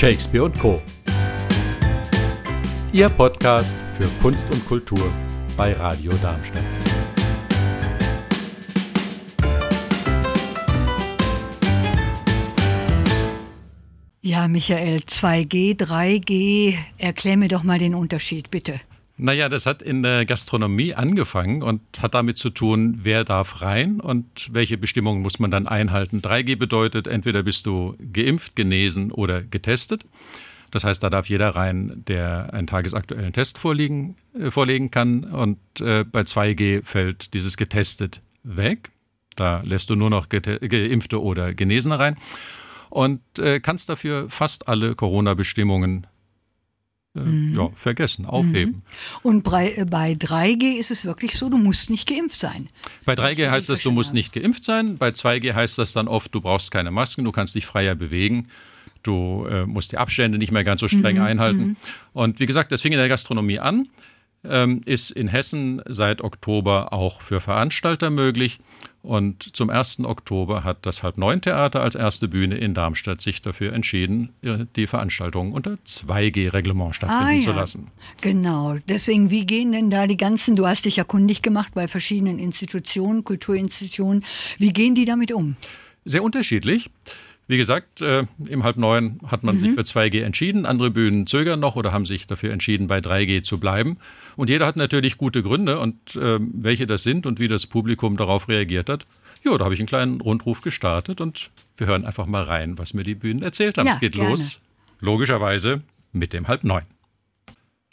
Shakespeare und Co. Ihr Podcast für Kunst und Kultur bei Radio Darmstadt. Ja, Michael, 2G, 3G, erklär mir doch mal den Unterschied, bitte. Naja, das hat in der Gastronomie angefangen und hat damit zu tun, wer darf rein und welche Bestimmungen muss man dann einhalten. 3G bedeutet, entweder bist du geimpft, genesen oder getestet. Das heißt, da darf jeder rein, der einen tagesaktuellen Test vorliegen, äh, vorlegen kann. Und äh, bei 2G fällt dieses getestet weg. Da lässt du nur noch Geimpfte oder Genesene rein und äh, kannst dafür fast alle Corona-Bestimmungen äh, mhm. ja, vergessen, aufheben. Mhm. Und bei, äh, bei 3G ist es wirklich so, du musst nicht geimpft sein. Bei 3G heißt das, du musst nicht geimpft sein. Bei 2G heißt das dann oft, du brauchst keine Masken, du kannst dich freier bewegen. Du äh, musst die Abstände nicht mehr ganz so streng mhm. einhalten. Mhm. Und wie gesagt, das fing in der Gastronomie an, ähm, ist in Hessen seit Oktober auch für Veranstalter möglich. Und zum 1. Oktober hat das Halb-Neun-Theater als erste Bühne in Darmstadt sich dafür entschieden, die Veranstaltung unter 2G-Reglement stattfinden ah, ja. zu lassen. Genau. Deswegen, wie gehen denn da die ganzen, du hast dich ja kundig gemacht bei verschiedenen Institutionen, Kulturinstitutionen, wie gehen die damit um? Sehr unterschiedlich. Wie gesagt, äh, im halb neun hat man mhm. sich für 2G entschieden. Andere Bühnen zögern noch oder haben sich dafür entschieden, bei 3G zu bleiben. Und jeder hat natürlich gute Gründe und äh, welche das sind und wie das Publikum darauf reagiert hat. Ja, da habe ich einen kleinen Rundruf gestartet und wir hören einfach mal rein, was mir die Bühnen erzählt haben. Ja, es geht gerne. los, logischerweise, mit dem halb neun.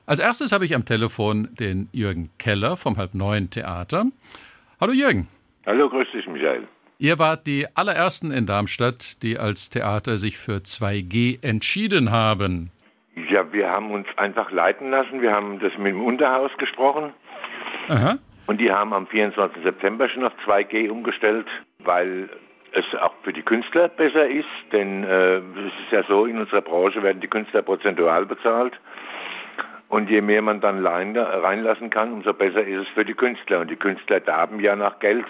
Als erstes habe ich am Telefon den Jürgen Keller vom halb neun Theater. Hallo Jürgen. Hallo, grüß dich, Michael. Ihr wart die allerersten in Darmstadt, die als Theater sich für 2G entschieden haben. Ja, wir haben uns einfach leiten lassen. Wir haben das mit dem Unterhaus gesprochen. Aha. Und die haben am 24. September schon auf 2G umgestellt, weil es auch für die Künstler besser ist. Denn äh, es ist ja so, in unserer Branche werden die Künstler prozentual bezahlt. Und je mehr man dann reinlassen kann, umso besser ist es für die Künstler. Und die Künstler darben ja nach Geld.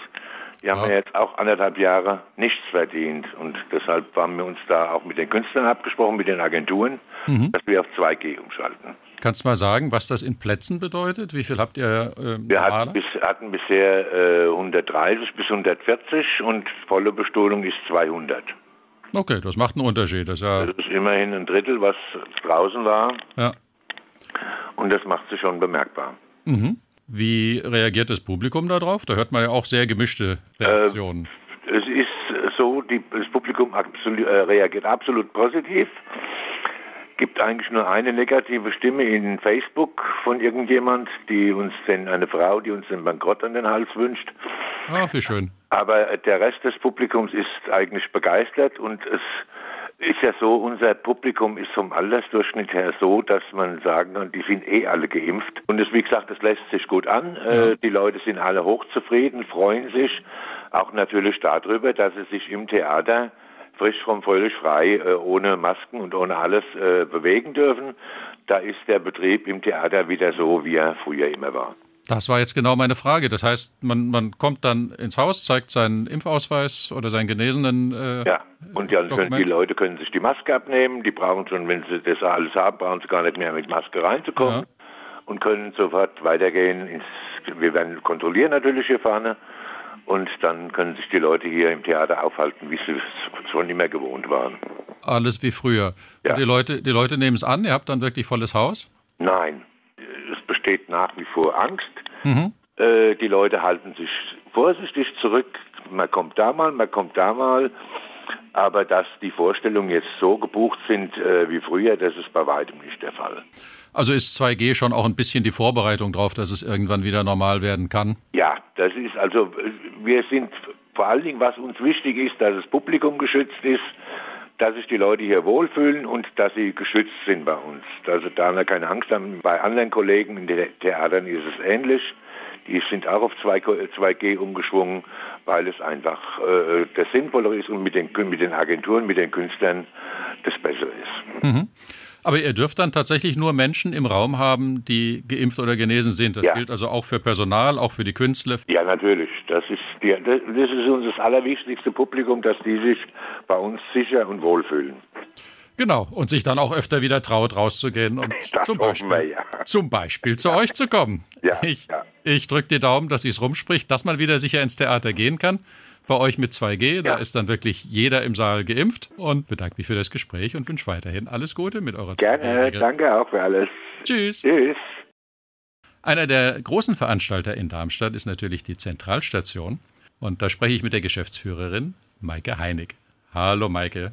Die haben ja. jetzt auch anderthalb Jahre nichts verdient. Und deshalb haben wir uns da auch mit den Künstlern abgesprochen, mit den Agenturen, mhm. dass wir auf 2G umschalten. Kannst du mal sagen, was das in Plätzen bedeutet? Wie viel habt ihr? Äh, wir hatten, bis, hatten, bisher äh, 130 bis 140 und volle Bestuhlung ist 200. Okay, das macht einen Unterschied. Das, ja das ist immerhin ein Drittel, was draußen war. Ja. Und das macht sich schon bemerkbar. Mhm. Wie reagiert das Publikum darauf? Da hört man ja auch sehr gemischte Reaktionen. Äh, es ist so, die, das Publikum absolut, äh, reagiert absolut positiv. Gibt eigentlich nur eine negative Stimme in Facebook von irgendjemand, die uns denn, eine Frau, die uns den Bankrott an den Hals wünscht. Ah, wie schön. Aber der Rest des Publikums ist eigentlich begeistert und es ist ja so, unser Publikum ist vom Altersdurchschnitt her so, dass man sagen kann, die sind eh alle geimpft. Und es, wie gesagt, das lässt sich gut an. Ja. Äh, die Leute sind alle hochzufrieden, freuen sich auch natürlich darüber, dass sie sich im Theater frisch vom völlig frei, äh, ohne Masken und ohne alles äh, bewegen dürfen. Da ist der Betrieb im Theater wieder so, wie er früher immer war. Das war jetzt genau meine Frage. Das heißt, man, man kommt dann ins Haus, zeigt seinen Impfausweis oder seinen genesenen. Äh, ja, und ja, können, die Leute können sich die Maske abnehmen. Die brauchen schon, wenn sie das alles haben, brauchen sie gar nicht mehr mit Maske reinzukommen ja. und können sofort weitergehen. Ins, wir werden kontrollieren natürlich hier vorne. Und dann können sich die Leute hier im Theater aufhalten, wie sie es schon immer gewohnt waren. Alles wie früher. Ja. die Leute, die Leute nehmen es an, ihr habt dann wirklich volles Haus? Nein, besteht nach wie vor Angst. Mhm. Äh, die Leute halten sich vorsichtig zurück. Man kommt da mal, man kommt da mal. Aber dass die Vorstellungen jetzt so gebucht sind äh, wie früher, das ist bei weitem nicht der Fall. Also ist 2G schon auch ein bisschen die Vorbereitung darauf, dass es irgendwann wieder normal werden kann? Ja, das ist also, wir sind vor allen Dingen, was uns wichtig ist, dass das Publikum geschützt ist, dass sich die Leute hier wohlfühlen und dass sie geschützt sind bei uns. Also da wir keine Angst haben. Bei anderen Kollegen in den Theatern ist es ähnlich. Die sind auch auf 2G umgeschwungen, weil es einfach äh, das Sinnvollere ist und mit den, mit den Agenturen, mit den Künstlern das Bessere ist. Mhm. Aber ihr dürft dann tatsächlich nur Menschen im Raum haben, die geimpft oder genesen sind. Das ja. gilt also auch für Personal, auch für die Künstler. Ja, natürlich. Das ist, die, das ist uns das allerwichtigste Publikum, dass die sich bei uns sicher und wohl fühlen. Genau, und sich dann auch öfter wieder traut, rauszugehen und zum Beispiel, wir, ja. zum Beispiel zu euch zu kommen. Ja, ich ja. ich drücke die Daumen, dass es rumspricht, dass man wieder sicher ins Theater gehen kann. Bei euch mit 2G, da ist dann wirklich jeder im Saal geimpft und bedanke mich für das Gespräch und wünsche weiterhin alles Gute mit eurer Gerne, danke auch für alles. Tschüss. Tschüss. Einer der großen Veranstalter in Darmstadt ist natürlich die Zentralstation. Und da spreche ich mit der Geschäftsführerin Maike Heinig. Hallo Maike.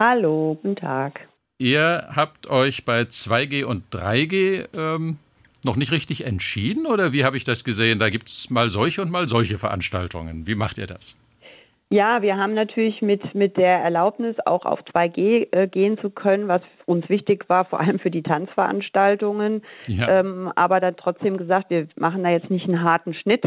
Hallo, guten Tag. Ihr habt euch bei 2G und 3G ähm, noch nicht richtig entschieden oder wie habe ich das gesehen? Da gibt es mal solche und mal solche Veranstaltungen. Wie macht ihr das? Ja, wir haben natürlich mit, mit der Erlaubnis, auch auf 2G äh, gehen zu können, was uns wichtig war, vor allem für die Tanzveranstaltungen, ja. ähm, aber dann trotzdem gesagt, wir machen da jetzt nicht einen harten Schnitt,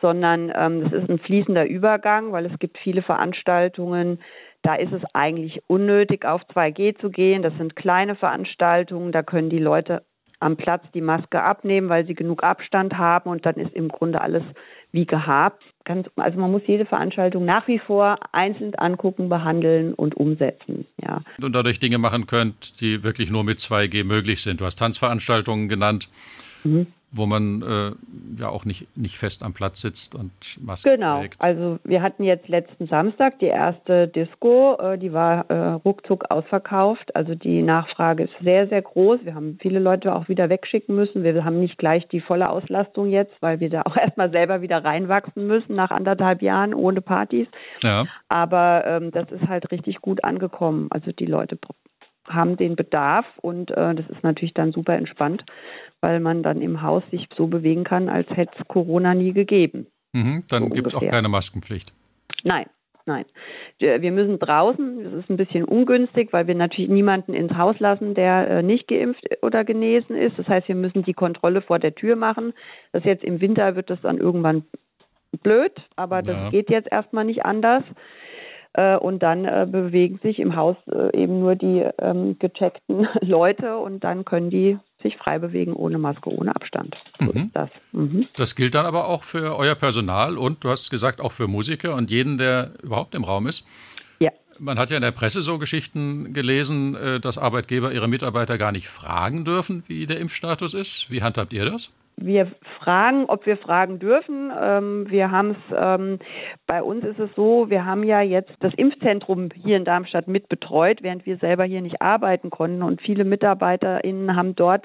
sondern ähm, das ist ein fließender Übergang, weil es gibt viele Veranstaltungen, da ist es eigentlich unnötig, auf 2G zu gehen. Das sind kleine Veranstaltungen, da können die Leute am Platz die Maske abnehmen, weil sie genug Abstand haben und dann ist im Grunde alles wie gehabt. Ganz, also man muss jede Veranstaltung nach wie vor einzeln angucken, behandeln und umsetzen. Ja. Und dadurch Dinge machen könnt, die wirklich nur mit 2G möglich sind. Du hast Tanzveranstaltungen genannt. Mhm wo man äh, ja auch nicht, nicht fest am Platz sitzt und Maske genau. trägt. Genau, also wir hatten jetzt letzten Samstag die erste Disco, äh, die war äh, ruckzuck ausverkauft. Also die Nachfrage ist sehr, sehr groß. Wir haben viele Leute auch wieder wegschicken müssen. Wir haben nicht gleich die volle Auslastung jetzt, weil wir da auch erstmal selber wieder reinwachsen müssen nach anderthalb Jahren ohne Partys. Ja. Aber ähm, das ist halt richtig gut angekommen. Also die Leute haben den Bedarf und äh, das ist natürlich dann super entspannt weil man dann im Haus sich so bewegen kann, als hätte es Corona nie gegeben. Mhm, dann so gibt es auch keine Maskenpflicht. Nein, nein. Wir müssen draußen, das ist ein bisschen ungünstig, weil wir natürlich niemanden ins Haus lassen, der äh, nicht geimpft oder genesen ist. Das heißt, wir müssen die Kontrolle vor der Tür machen. Das jetzt im Winter wird das dann irgendwann blöd, aber das ja. geht jetzt erstmal nicht anders. Äh, und dann äh, bewegen sich im Haus eben nur die ähm, gecheckten Leute und dann können die sich frei bewegen, ohne Maske, ohne Abstand. So mhm. das. Mhm. Das gilt dann aber auch für euer Personal und du hast gesagt auch für Musiker und jeden, der überhaupt im Raum ist. Ja. Man hat ja in der Presse so Geschichten gelesen, äh, dass Arbeitgeber ihre Mitarbeiter gar nicht fragen dürfen, wie der Impfstatus ist. Wie handhabt ihr das? Wir fragen, ob wir fragen dürfen. Ähm, wir haben es, ähm, bei uns ist es so, wir haben ja jetzt das Impfzentrum hier in Darmstadt mitbetreut, während wir selber hier nicht arbeiten konnten. Und viele MitarbeiterInnen haben dort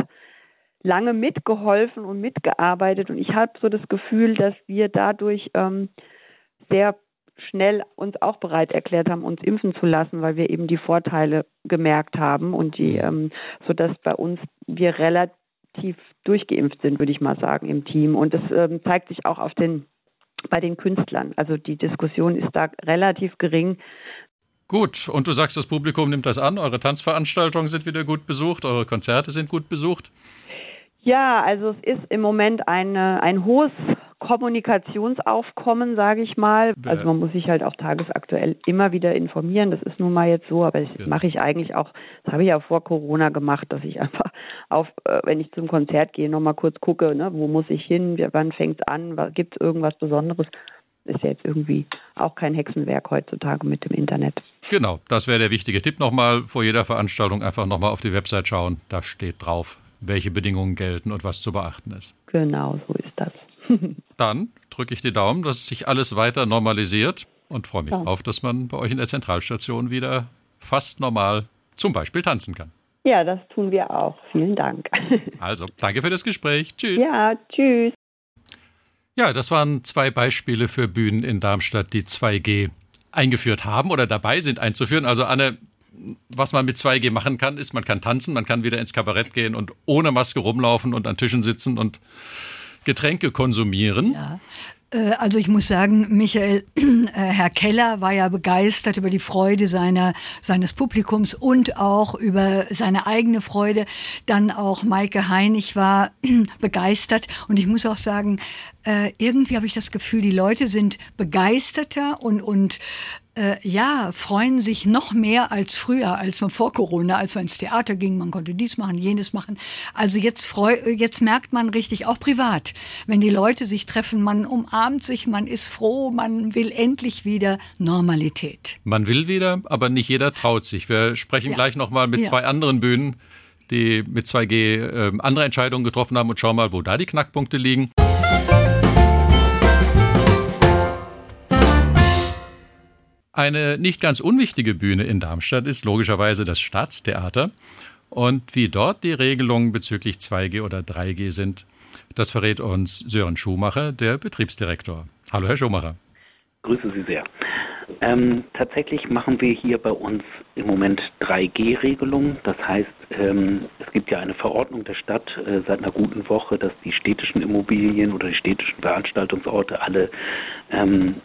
lange mitgeholfen und mitgearbeitet. Und ich habe so das Gefühl, dass wir dadurch ähm, sehr schnell uns auch bereit erklärt haben, uns impfen zu lassen, weil wir eben die Vorteile gemerkt haben und die, ähm, so dass bei uns wir relativ tief durchgeimpft sind, würde ich mal sagen, im Team. Und das ähm, zeigt sich auch auf den, bei den Künstlern. Also die Diskussion ist da relativ gering. Gut, und du sagst, das Publikum nimmt das an, eure Tanzveranstaltungen sind wieder gut besucht, eure Konzerte sind gut besucht? Ja, also es ist im Moment eine, ein hohes Kommunikationsaufkommen, sage ich mal. Also man muss sich halt auch tagesaktuell immer wieder informieren. Das ist nun mal jetzt so, aber das ja. mache ich eigentlich auch, das habe ich auch vor Corona gemacht, dass ich einfach auf, äh, wenn ich zum Konzert gehe, nochmal kurz gucke, ne, wo muss ich hin, wann fängt es an, gibt es irgendwas Besonderes. Ist ja jetzt irgendwie auch kein Hexenwerk heutzutage mit dem Internet. Genau, das wäre der wichtige Tipp nochmal vor jeder Veranstaltung einfach nochmal auf die Website schauen. Da steht drauf, welche Bedingungen gelten und was zu beachten ist. Genau, so ist das. Dann drücke ich die Daumen, dass sich alles weiter normalisiert und freue mich ja. drauf, dass man bei euch in der Zentralstation wieder fast normal zum Beispiel tanzen kann. Ja, das tun wir auch. Vielen Dank. Also, danke für das Gespräch. Tschüss. Ja, tschüss. Ja, das waren zwei Beispiele für Bühnen in Darmstadt, die 2G eingeführt haben oder dabei sind einzuführen. Also Anne, was man mit 2G machen kann, ist, man kann tanzen, man kann wieder ins Kabarett gehen und ohne Maske rumlaufen und an Tischen sitzen und Getränke konsumieren. Ja. Äh, also ich muss sagen, Michael, äh, Herr Keller war ja begeistert über die Freude seiner, seines Publikums und auch über seine eigene Freude. Dann auch Maike Heinig war begeistert. Und ich muss auch sagen, äh, irgendwie habe ich das Gefühl, die Leute sind begeisterter und, und äh, ja, freuen sich noch mehr als früher, als man vor Corona, als man ins Theater ging, man konnte dies machen, jenes machen. Also jetzt freu, jetzt merkt man richtig, auch privat, wenn die Leute sich treffen, man umarmt sich, man ist froh, man will endlich wieder Normalität. Man will wieder, aber nicht jeder traut sich. Wir sprechen ja. gleich nochmal mit ja. zwei anderen Bühnen, die mit 2G äh, andere Entscheidungen getroffen haben und schauen mal, wo da die Knackpunkte liegen. Eine nicht ganz unwichtige Bühne in Darmstadt ist logischerweise das Staatstheater. Und wie dort die Regelungen bezüglich 2G oder 3G sind, das verrät uns Sören Schumacher, der Betriebsdirektor. Hallo, Herr Schumacher. Grüße Sie sehr. Ähm, tatsächlich machen wir hier bei uns im Moment 3G-Regelungen. Das heißt, ähm, es gibt ja eine Verordnung der Stadt äh, seit einer guten Woche, dass die städtischen Immobilien oder die städtischen Veranstaltungsorte alle ähm,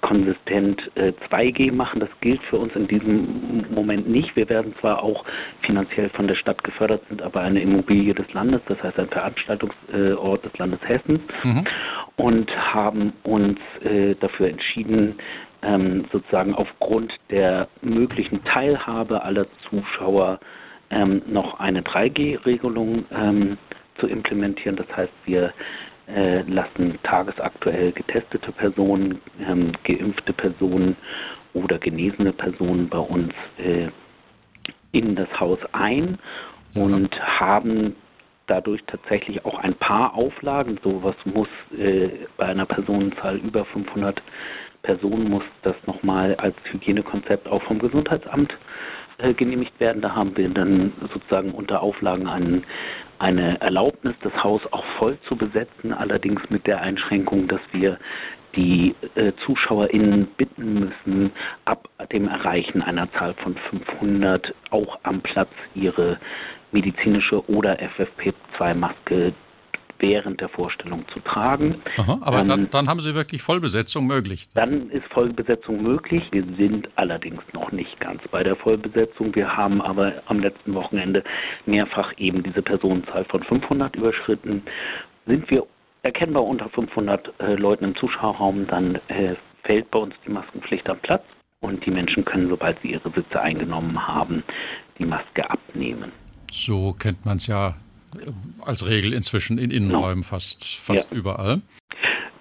konsistent äh, 2G machen. Das gilt für uns in diesem Moment nicht. Wir werden zwar auch finanziell von der Stadt gefördert, sind aber eine Immobilie des Landes, das heißt ein Veranstaltungsort des Landes Hessen mhm. und haben uns äh, dafür entschieden, ähm, sozusagen aufgrund der möglichen Teilhabe aller Zuschauer ähm, noch eine 3G-Regelung ähm, zu implementieren. Das heißt, wir äh, lassen tagesaktuell getestete Personen, ähm, geimpfte Personen oder genesene Personen bei uns äh, in das Haus ein und haben dadurch tatsächlich auch ein paar Auflagen. Sowas muss äh, bei einer Personenzahl über 500 Personen muss das nochmal als Hygienekonzept auch vom Gesundheitsamt äh, genehmigt werden. Da haben wir dann sozusagen unter Auflagen einen eine Erlaubnis, das Haus auch voll zu besetzen, allerdings mit der Einschränkung, dass wir die äh, ZuschauerInnen bitten müssen, ab dem Erreichen einer Zahl von 500 auch am Platz ihre medizinische oder FFP2-Maske während der Vorstellung zu tragen. Aha, aber ähm, dann, dann, haben Sie wirklich Vollbesetzung möglich. Dann ist Vollbesetzung möglich. Wir sind allerdings noch nicht ganz bei der Vollbesetzung. Wir haben aber am letzten Wochenende mehrfach eben diese Personenzahl von 500 überschritten. Sind wir erkennbar unter 500 äh, Leuten im Zuschauerraum, dann äh, fällt bei uns die Maskenpflicht am Platz und die Menschen können, sobald sie ihre Sitze eingenommen haben, die Maske abnehmen. So kennt man es ja als Regel inzwischen in Innenräumen genau. fast, fast ja. überall.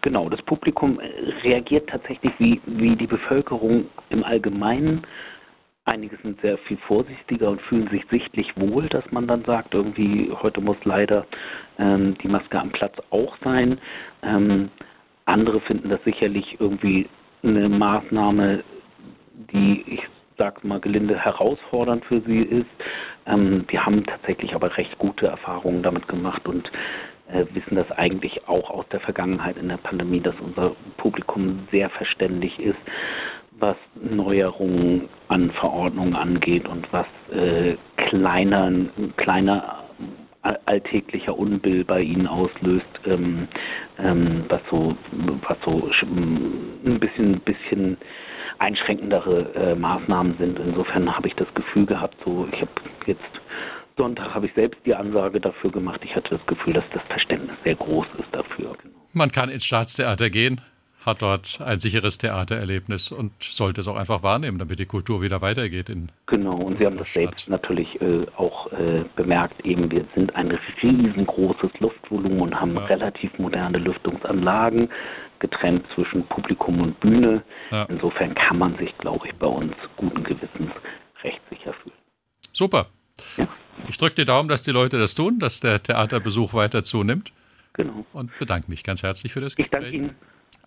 Genau, das Publikum reagiert tatsächlich wie, wie die Bevölkerung im Allgemeinen. Einige sind sehr viel vorsichtiger und fühlen sich sichtlich wohl, dass man dann sagt, irgendwie heute muss leider ähm, die Maske am Platz auch sein. Ähm, andere finden das sicherlich irgendwie eine Maßnahme, die ich sag mal gelinde, herausfordernd für sie ist. Ähm, wir haben tatsächlich aber recht gute Erfahrungen damit gemacht und äh, wissen das eigentlich auch aus der Vergangenheit in der Pandemie, dass unser Publikum sehr verständlich ist, was Neuerungen an Verordnungen angeht und was äh, kleiner, kleiner alltäglicher Unbill bei ihnen auslöst, ähm, ähm, was so was so ein bisschen bisschen einschränkendere äh, Maßnahmen sind. Insofern habe ich das Gefühl gehabt, so ich habe jetzt Sonntag habe ich selbst die Ansage dafür gemacht. Ich hatte das Gefühl, dass das Verständnis sehr groß ist dafür. Man kann ins Staatstheater gehen, hat dort ein sicheres Theatererlebnis und sollte es auch einfach wahrnehmen, damit die Kultur wieder weitergeht. In genau, und Sie haben das Stadt. selbst natürlich äh, auch äh, bemerkt, eben wir sind ein riesengroßes Luftvolumen und haben ja. relativ moderne Lüftungsanlagen getrennt zwischen Publikum und Bühne. Ja. Insofern kann man sich, glaube ich, bei uns guten Gewissens recht sicher fühlen. Super. Ja. Ich drücke die Daumen, dass die Leute das tun, dass der Theaterbesuch weiter zunimmt. Genau. Und bedanke mich ganz herzlich für das Gespräch. Ich danke Ihnen.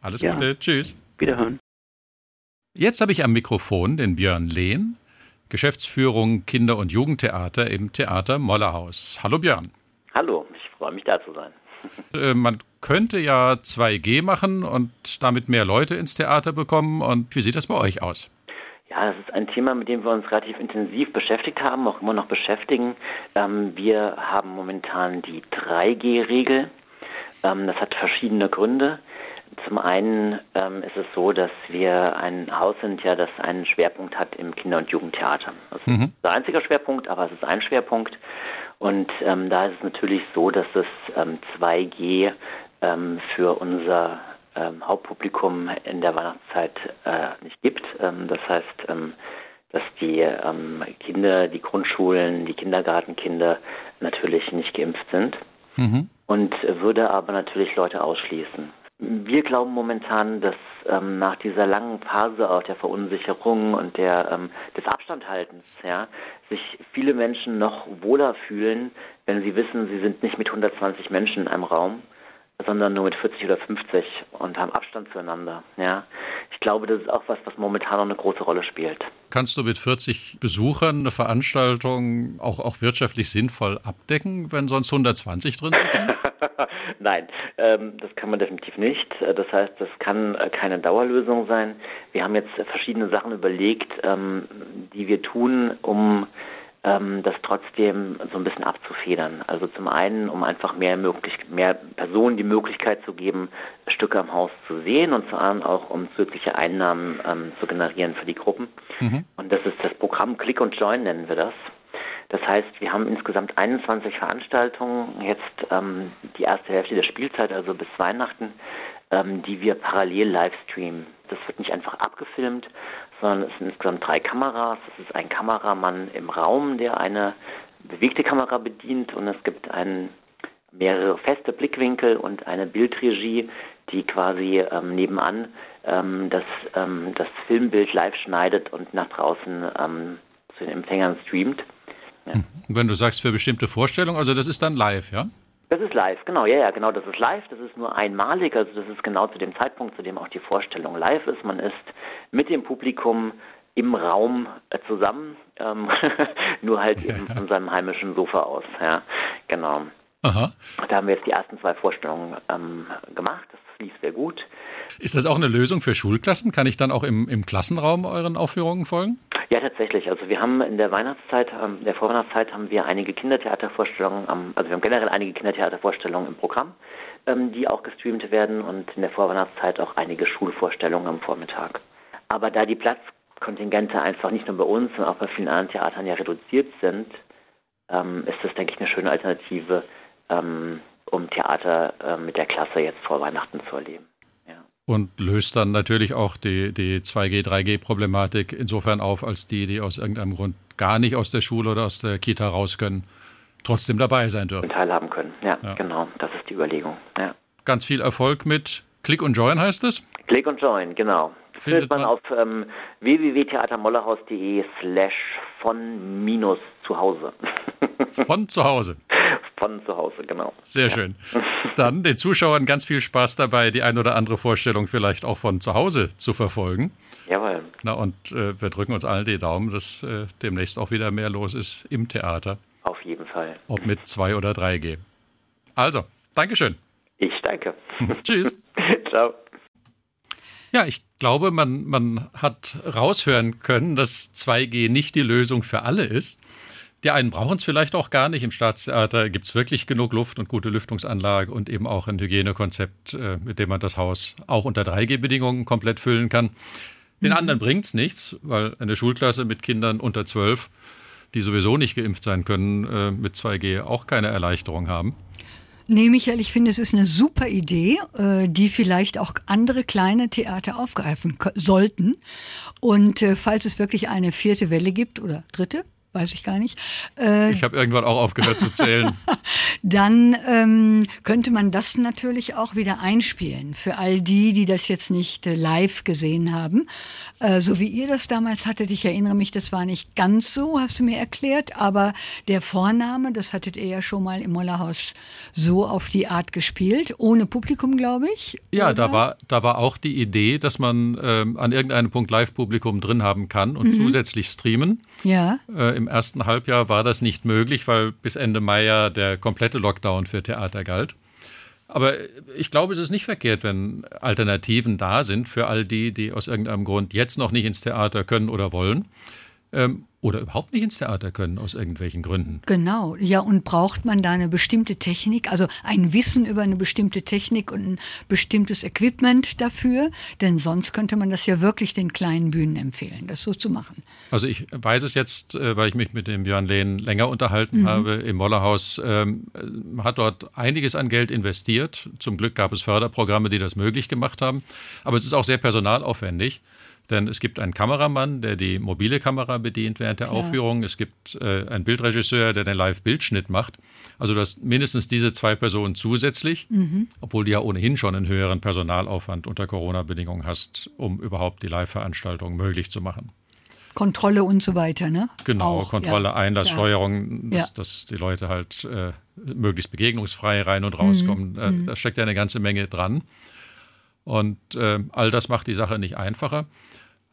Alles ja. Gute. Tschüss. Wiederhören. Jetzt habe ich am Mikrofon den Björn Lehn, Geschäftsführung Kinder- und Jugendtheater im Theater Mollerhaus. Hallo Björn. Hallo, ich freue mich da zu sein. Äh, man könnte ja 2G machen und damit mehr Leute ins Theater bekommen. Und wie sieht das bei euch aus? Ja, das ist ein Thema, mit dem wir uns relativ intensiv beschäftigt haben, auch immer noch beschäftigen. Ähm, wir haben momentan die 3G-Regel. Ähm, das hat verschiedene Gründe. Zum einen ähm, ist es so, dass wir ein Haus sind, ja, das einen Schwerpunkt hat im Kinder- und Jugendtheater. Das ist mhm. der einzige Schwerpunkt, aber es ist ein Schwerpunkt. Und ähm, da ist es natürlich so, dass das ähm, 2G ähm, für unser ähm, Hauptpublikum in der Weihnachtszeit äh, nicht gibt. Ähm, das heißt, ähm, dass die Kinder, die Grundschulen, die Kindergartenkinder natürlich nicht geimpft sind mhm. und würde aber natürlich Leute ausschließen. Wir glauben momentan, dass ähm, nach dieser langen Phase auch der Verunsicherung und der, ähm, des Abstandhaltens ja, sich viele Menschen noch wohler fühlen, wenn sie wissen, sie sind nicht mit 120 Menschen in einem Raum, sondern nur mit 40 oder 50 und haben Abstand zueinander. Ja. Ich glaube, das ist auch was, was momentan noch eine große Rolle spielt. Kannst du mit 40 Besuchern eine Veranstaltung auch, auch wirtschaftlich sinnvoll abdecken, wenn sonst 120 drin sitzen? Nein, ähm, das kann man definitiv nicht. Das heißt, das kann äh, keine Dauerlösung sein. Wir haben jetzt verschiedene Sachen überlegt, ähm, die wir tun, um ähm, das trotzdem so ein bisschen abzufedern. Also zum einen, um einfach mehr, möglich, mehr Personen die Möglichkeit zu geben, Stücke am Haus zu sehen und zum anderen auch, um zusätzliche Einnahmen ähm, zu generieren für die Gruppen. Mhm. Und das ist das Programm Click und Join nennen wir das. Das heißt, wir haben insgesamt 21 Veranstaltungen, jetzt ähm, die erste Hälfte der Spielzeit, also bis Weihnachten, ähm, die wir parallel live streamen. Das wird nicht einfach abgefilmt, sondern es sind insgesamt drei Kameras. Es ist ein Kameramann im Raum, der eine bewegte Kamera bedient und es gibt einen, mehrere feste Blickwinkel und eine Bildregie, die quasi ähm, nebenan ähm, das, ähm, das Filmbild live schneidet und nach draußen ähm, zu den Empfängern streamt. Ja. Wenn du sagst für bestimmte Vorstellungen, also das ist dann live, ja? Das ist live, genau, ja, ja, genau, das ist live, das ist nur einmalig, also das ist genau zu dem Zeitpunkt, zu dem auch die Vorstellung live ist. Man ist mit dem Publikum im Raum äh, zusammen, ähm, nur halt ja, eben von seinem heimischen Sofa aus, ja, genau. Aha. Da haben wir jetzt die ersten zwei Vorstellungen ähm, gemacht, das lief sehr gut. Ist das auch eine Lösung für Schulklassen? Kann ich dann auch im, im Klassenraum euren Aufführungen folgen? Ja, tatsächlich. Also wir haben in der Weihnachtszeit, in ähm, der Vorweihnachtszeit haben wir einige Kindertheatervorstellungen, also wir haben generell einige Kindertheatervorstellungen im Programm, ähm, die auch gestreamt werden und in der Vorweihnachtszeit auch einige Schulvorstellungen am Vormittag. Aber da die Platzkontingente einfach nicht nur bei uns, sondern auch bei vielen anderen Theatern ja reduziert sind, ähm, ist das, denke ich, eine schöne Alternative, um Theater äh, mit der Klasse jetzt vor Weihnachten zu erleben und löst dann natürlich auch die, die 2G, 3G-Problematik insofern auf, als die, die aus irgendeinem Grund gar nicht aus der Schule oder aus der Kita raus können, trotzdem dabei sein dürfen. Teilhaben können, ja, ja, genau. Das ist die Überlegung. Ja. Ganz viel Erfolg mit Click und Join heißt es? Click und Join, genau. Findet, man, man auf ähm, www.theatermollerhaus.de slash von minus zu Hause. Von zu Hause. Von zu Hause, genau. Sehr ja. schön. Dann den Zuschauern ganz viel Spaß dabei, die ein oder andere Vorstellung vielleicht auch von zu Hause zu verfolgen. Jawohl. Na, und äh, wir drücken uns allen die Daumen, dass äh, demnächst auch wieder mehr los ist im Theater. Auf jeden Fall. Ob mit 2 oder 3G. Also, Dankeschön. Ich danke. Tschüss. Ciao. Ja, ich glaube, man, man hat raushören können, dass 2G nicht die Lösung für alle ist. Die einen brauchen es vielleicht auch gar nicht. Im Staatstheater gibt es wirklich genug Luft und gute Lüftungsanlage und eben auch ein Hygienekonzept, äh, mit dem man das Haus auch unter 3G-Bedingungen komplett füllen kann. Den mhm. anderen bringt es nichts, weil eine Schulklasse mit Kindern unter 12, die sowieso nicht geimpft sein können, äh, mit 2G auch keine Erleichterung haben. Nee, Michael, ich finde, es ist eine super Idee, äh, die vielleicht auch andere kleine Theater aufgreifen sollten. Und falls es wirklich eine vierte Welle gibt oder dritte, weiß ich gar nicht. Äh, ich habe irgendwann auch aufgehört zu zählen. Dann ähm, könnte man das natürlich auch wieder einspielen für all die, die das jetzt nicht äh, live gesehen haben. Äh, so wie ihr das damals hattet, ich erinnere mich, das war nicht ganz so, hast du mir erklärt, aber der Vorname, das hattet ihr ja schon mal im Mollerhaus so auf die Art gespielt, ohne Publikum, glaube ich. Ja, da war, da war auch die Idee, dass man ähm, an irgendeinem Punkt Live-Publikum drin haben kann und mhm. zusätzlich streamen. Ja. Äh, Im ersten Halbjahr war das nicht möglich, weil bis Ende Mai ja der komplette Lockdown für Theater galt. Aber ich glaube, es ist nicht verkehrt, wenn Alternativen da sind für all die, die aus irgendeinem Grund jetzt noch nicht ins Theater können oder wollen. Ähm, oder überhaupt nicht ins Theater können aus irgendwelchen Gründen. Genau, ja, und braucht man da eine bestimmte Technik, also ein Wissen über eine bestimmte Technik und ein bestimmtes Equipment dafür? Denn sonst könnte man das ja wirklich den kleinen Bühnen empfehlen, das so zu machen. Also ich weiß es jetzt, äh, weil ich mich mit dem Björn Lehn länger unterhalten mhm. habe im Mollerhaus, ähm, hat dort einiges an Geld investiert. Zum Glück gab es Förderprogramme, die das möglich gemacht haben. Aber es ist auch sehr personalaufwendig. Denn es gibt einen Kameramann, der die mobile Kamera bedient während der Klar. Aufführung. Es gibt äh, einen Bildregisseur, der den Live-Bildschnitt macht. Also du hast mindestens diese zwei Personen zusätzlich, mhm. obwohl du ja ohnehin schon einen höheren Personalaufwand unter Corona-Bedingungen hast, um überhaupt die Live-Veranstaltung möglich zu machen. Kontrolle und so weiter, ne? Genau, Auch, Kontrolle, ja, Einlasssteuerung, dass, ja. dass, die Leute halt äh, möglichst begegnungsfrei rein und rauskommen. Mhm. Äh, mhm. da steckt ja eine ganze Menge dran. Und äh, all das macht die Sache nicht einfacher.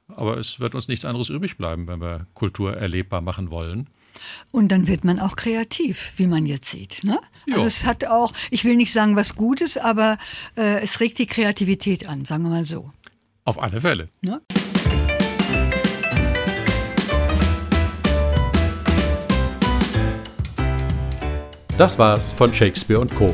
Aber es wird uns nichts anderes übrig bleiben, wenn wir Kultur erlebbar machen wollen. Und dann wird man auch kreativ, wie man jetzt sieht. Ne? Also es hat auch, ich will nicht sagen was Gutes, aber äh, es regt die Kreativität an, sagen wir mal so. Auf alle Fälle. Ne? Das war's von Shakespeare und Co.